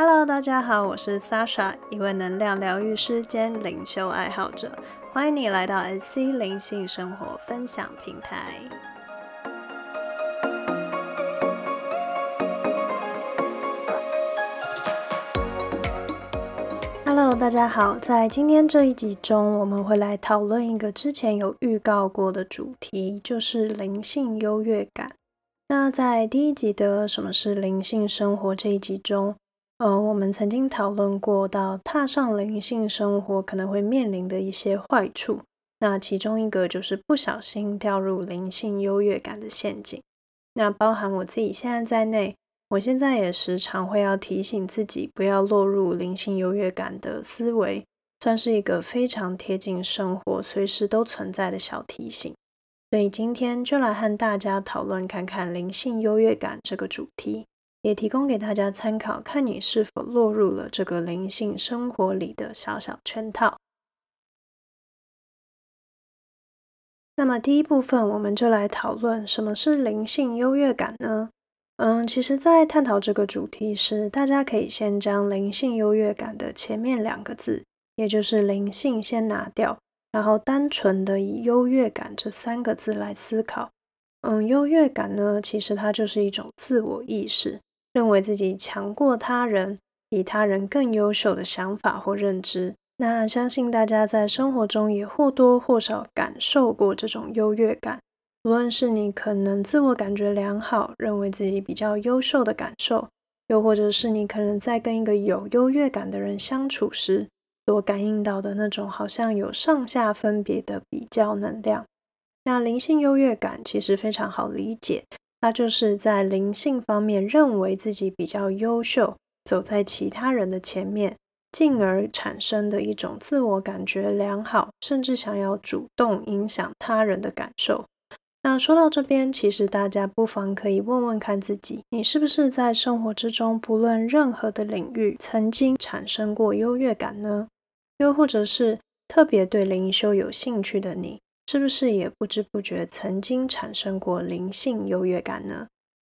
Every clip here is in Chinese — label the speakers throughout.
Speaker 1: Hello，大家好，我是 Sasha，一位能量疗愈师兼灵修爱好者，欢迎你来到 SC 灵性生活分享平台。Hello，大家好，在今天这一集中，我们会来讨论一个之前有预告过的主题，就是灵性优越感。那在第一集的什么是灵性生活这一集中，呃，我们曾经讨论过到踏上灵性生活可能会面临的一些坏处。那其中一个就是不小心掉入灵性优越感的陷阱。那包含我自己现在在内，我现在也时常会要提醒自己不要落入灵性优越感的思维，算是一个非常贴近生活、随时都存在的小提醒。所以今天就来和大家讨论看看灵性优越感这个主题，也提供给大家参考，看你是否落入了这个灵性生活里的小小圈套。那么第一部分，我们就来讨论什么是灵性优越感呢？嗯，其实，在探讨这个主题时，大家可以先将灵性优越感的前面两个字，也就是灵性，先拿掉。然后单纯的以优越感这三个字来思考，嗯，优越感呢，其实它就是一种自我意识，认为自己强过他人，比他人更优秀的想法或认知。那相信大家在生活中也或多或少感受过这种优越感，无论是你可能自我感觉良好，认为自己比较优秀的感受，又或者是你可能在跟一个有优越感的人相处时。所感应到的那种好像有上下分别的比较能量，那灵性优越感其实非常好理解，它就是在灵性方面认为自己比较优秀，走在其他人的前面，进而产生的一种自我感觉良好，甚至想要主动影响他人的感受。那说到这边，其实大家不妨可以问问看自己，你是不是在生活之中，不论任何的领域，曾经产生过优越感呢？又或者是特别对灵修有兴趣的你，是不是也不知不觉曾经产生过灵性优越感呢？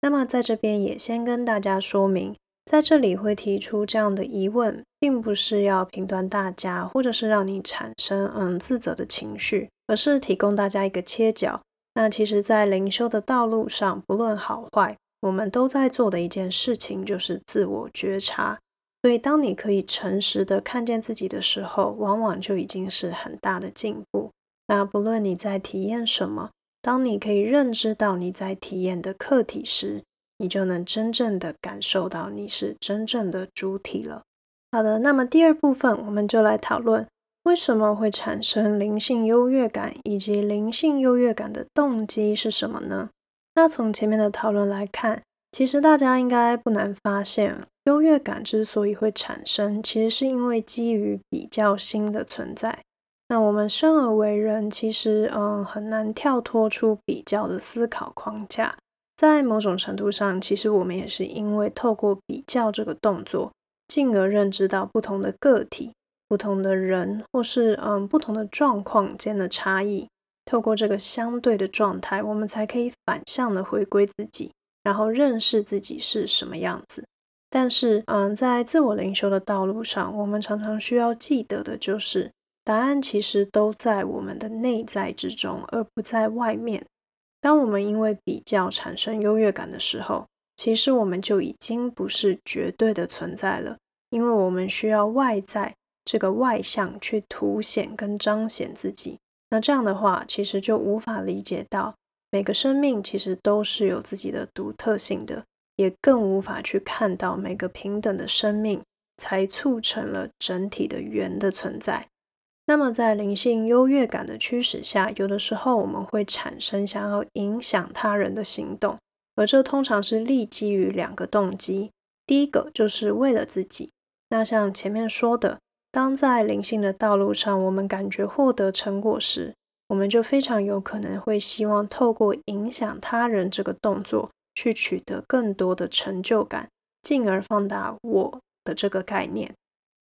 Speaker 1: 那么在这边也先跟大家说明，在这里会提出这样的疑问，并不是要评断大家，或者是让你产生嗯自责的情绪，而是提供大家一个切角。那其实，在灵修的道路上，不论好坏，我们都在做的一件事情，就是自我觉察。所以，当你可以诚实的看见自己的时候，往往就已经是很大的进步。那不论你在体验什么，当你可以认知到你在体验的客体时，你就能真正的感受到你是真正的主体了。好的，那么第二部分，我们就来讨论为什么会产生灵性优越感，以及灵性优越感的动机是什么呢？那从前面的讨论来看。其实大家应该不难发现，优越感之所以会产生，其实是因为基于比较心的存在。那我们生而为人，其实嗯很难跳脱出比较的思考框架。在某种程度上，其实我们也是因为透过比较这个动作，进而认知到不同的个体、不同的人，或是嗯不同的状况间的差异。透过这个相对的状态，我们才可以反向的回归自己。然后认识自己是什么样子，但是，嗯，在自我灵修的道路上，我们常常需要记得的就是，答案其实都在我们的内在之中，而不在外面。当我们因为比较产生优越感的时候，其实我们就已经不是绝对的存在了，因为我们需要外在这个外向去凸显跟彰显自己。那这样的话，其实就无法理解到。每个生命其实都是有自己的独特性的，也更无法去看到每个平等的生命，才促成了整体的圆的存在。那么，在灵性优越感的驱使下，有的时候我们会产生想要影响他人的行动，而这通常是立基于两个动机。第一个就是为了自己。那像前面说的，当在灵性的道路上，我们感觉获得成果时，我们就非常有可能会希望透过影响他人这个动作，去取得更多的成就感，进而放大我的这个概念。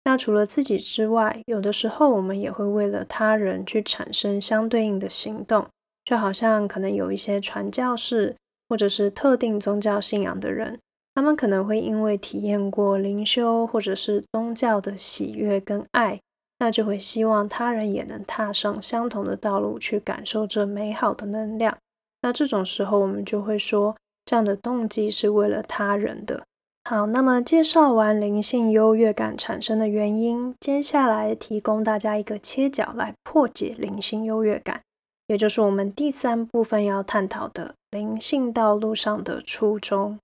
Speaker 1: 那除了自己之外，有的时候我们也会为了他人去产生相对应的行动，就好像可能有一些传教士或者是特定宗教信仰的人，他们可能会因为体验过灵修或者是宗教的喜悦跟爱，那就会希望他人也能踏上相同的道路，去感受这美好的能量。那这种时候，我们就会说，这样的动机是为了他人的。好，那么介绍完灵性优越感产生的原因，接下来提供大家一个切角来破解灵性优越感，也就是我们第三部分要探讨的灵性道路上的初衷。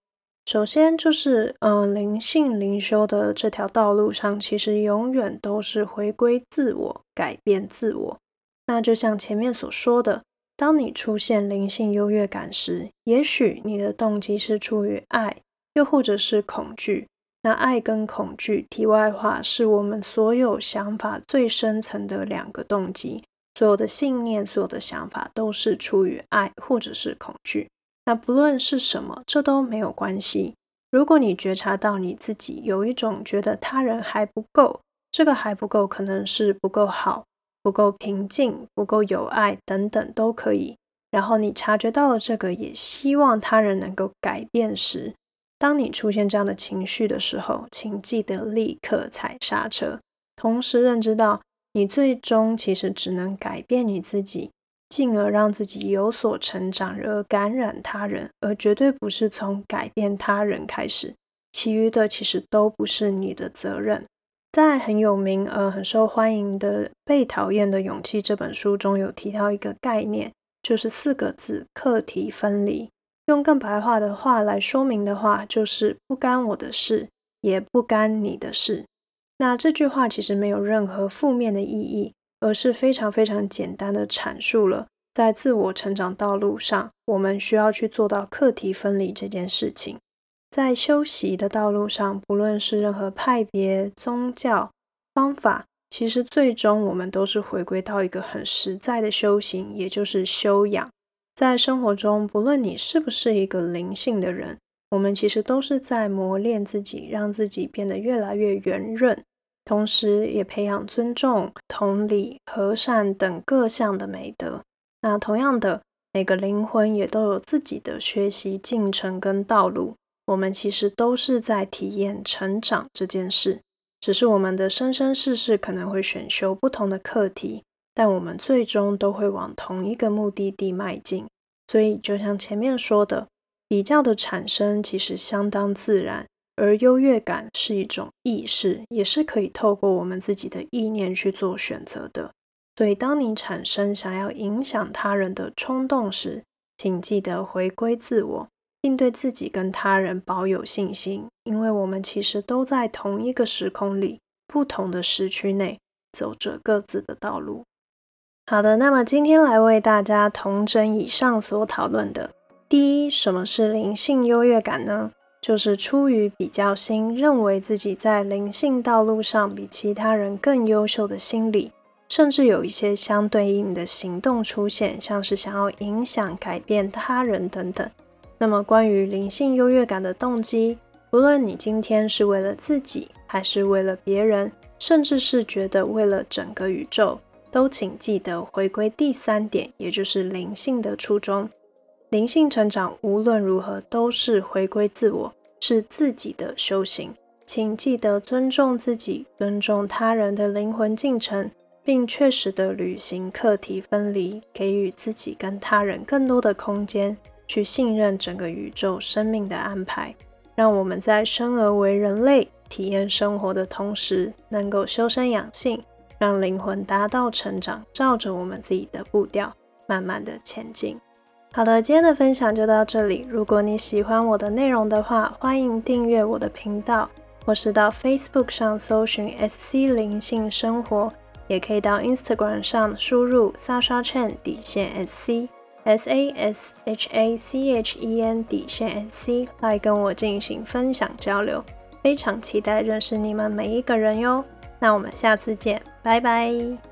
Speaker 1: 首先就是，嗯，灵性灵修的这条道路上，其实永远都是回归自我、改变自我。那就像前面所说的，当你出现灵性优越感时，也许你的动机是出于爱。又或者是恐惧，那爱跟恐惧，题外话，是我们所有想法最深层的两个动机。所有的信念，所有的想法，都是出于爱或者是恐惧。那不论是什么，这都没有关系。如果你觉察到你自己有一种觉得他人还不够，这个还不够，可能是不够好、不够平静、不够有爱等等都可以。然后你察觉到了这个，也希望他人能够改变时。当你出现这样的情绪的时候，请记得立刻踩刹车，同时认知到你最终其实只能改变你自己，进而让自己有所成长，而感染他人，而绝对不是从改变他人开始。其余的其实都不是你的责任。在很有名、呃很受欢迎的《被讨厌的勇气》这本书中有提到一个概念，就是四个字：课题分离。用更白话的话来说明的话，就是不干我的事，也不干你的事。那这句话其实没有任何负面的意义，而是非常非常简单的阐述了在自我成长道路上，我们需要去做到课题分离这件事情。在修习的道路上，不论是任何派别、宗教方法，其实最终我们都是回归到一个很实在的修行，也就是修养。在生活中，不论你是不是一个灵性的人，我们其实都是在磨练自己，让自己变得越来越圆润，同时也培养尊重、同理、和善等各项的美德。那同样的，每个灵魂也都有自己的学习进程跟道路。我们其实都是在体验成长这件事，只是我们的生生世世可能会选修不同的课题。但我们最终都会往同一个目的地迈进，所以就像前面说的，比较的产生其实相当自然，而优越感是一种意识，也是可以透过我们自己的意念去做选择的。所以，当你产生想要影响他人的冲动时，请记得回归自我，并对自己跟他人保有信心，因为我们其实都在同一个时空里，不同的时区内，走着各自的道路。好的，那么今天来为大家同整以上所讨论的。第一，什么是灵性优越感呢？就是出于比较心，认为自己在灵性道路上比其他人更优秀的心理，甚至有一些相对应的行动出现，像是想要影响、改变他人等等。那么，关于灵性优越感的动机，不论你今天是为了自己，还是为了别人，甚至是觉得为了整个宇宙。都请记得回归第三点，也就是灵性的初衷。灵性成长无论如何都是回归自我，是自己的修行。请记得尊重自己，尊重他人的灵魂进程，并确实的履行课题分离，给予自己跟他人更多的空间，去信任整个宇宙生命的安排。让我们在生而为人类，体验生活的同时，能够修身养性。让灵魂达到成长，照着我们自己的步调，慢慢的前进。好的，今天的分享就到这里。如果你喜欢我的内容的话，欢迎订阅我的频道，或是到 Facebook 上搜寻 SC 灵性生活，也可以到 Instagram 上输入 Sasha Chen 底线 SC S A S H A C H E N 底线 SC 来跟我进行分享交流。非常期待认识你们每一个人哟。那我们下次见，拜拜。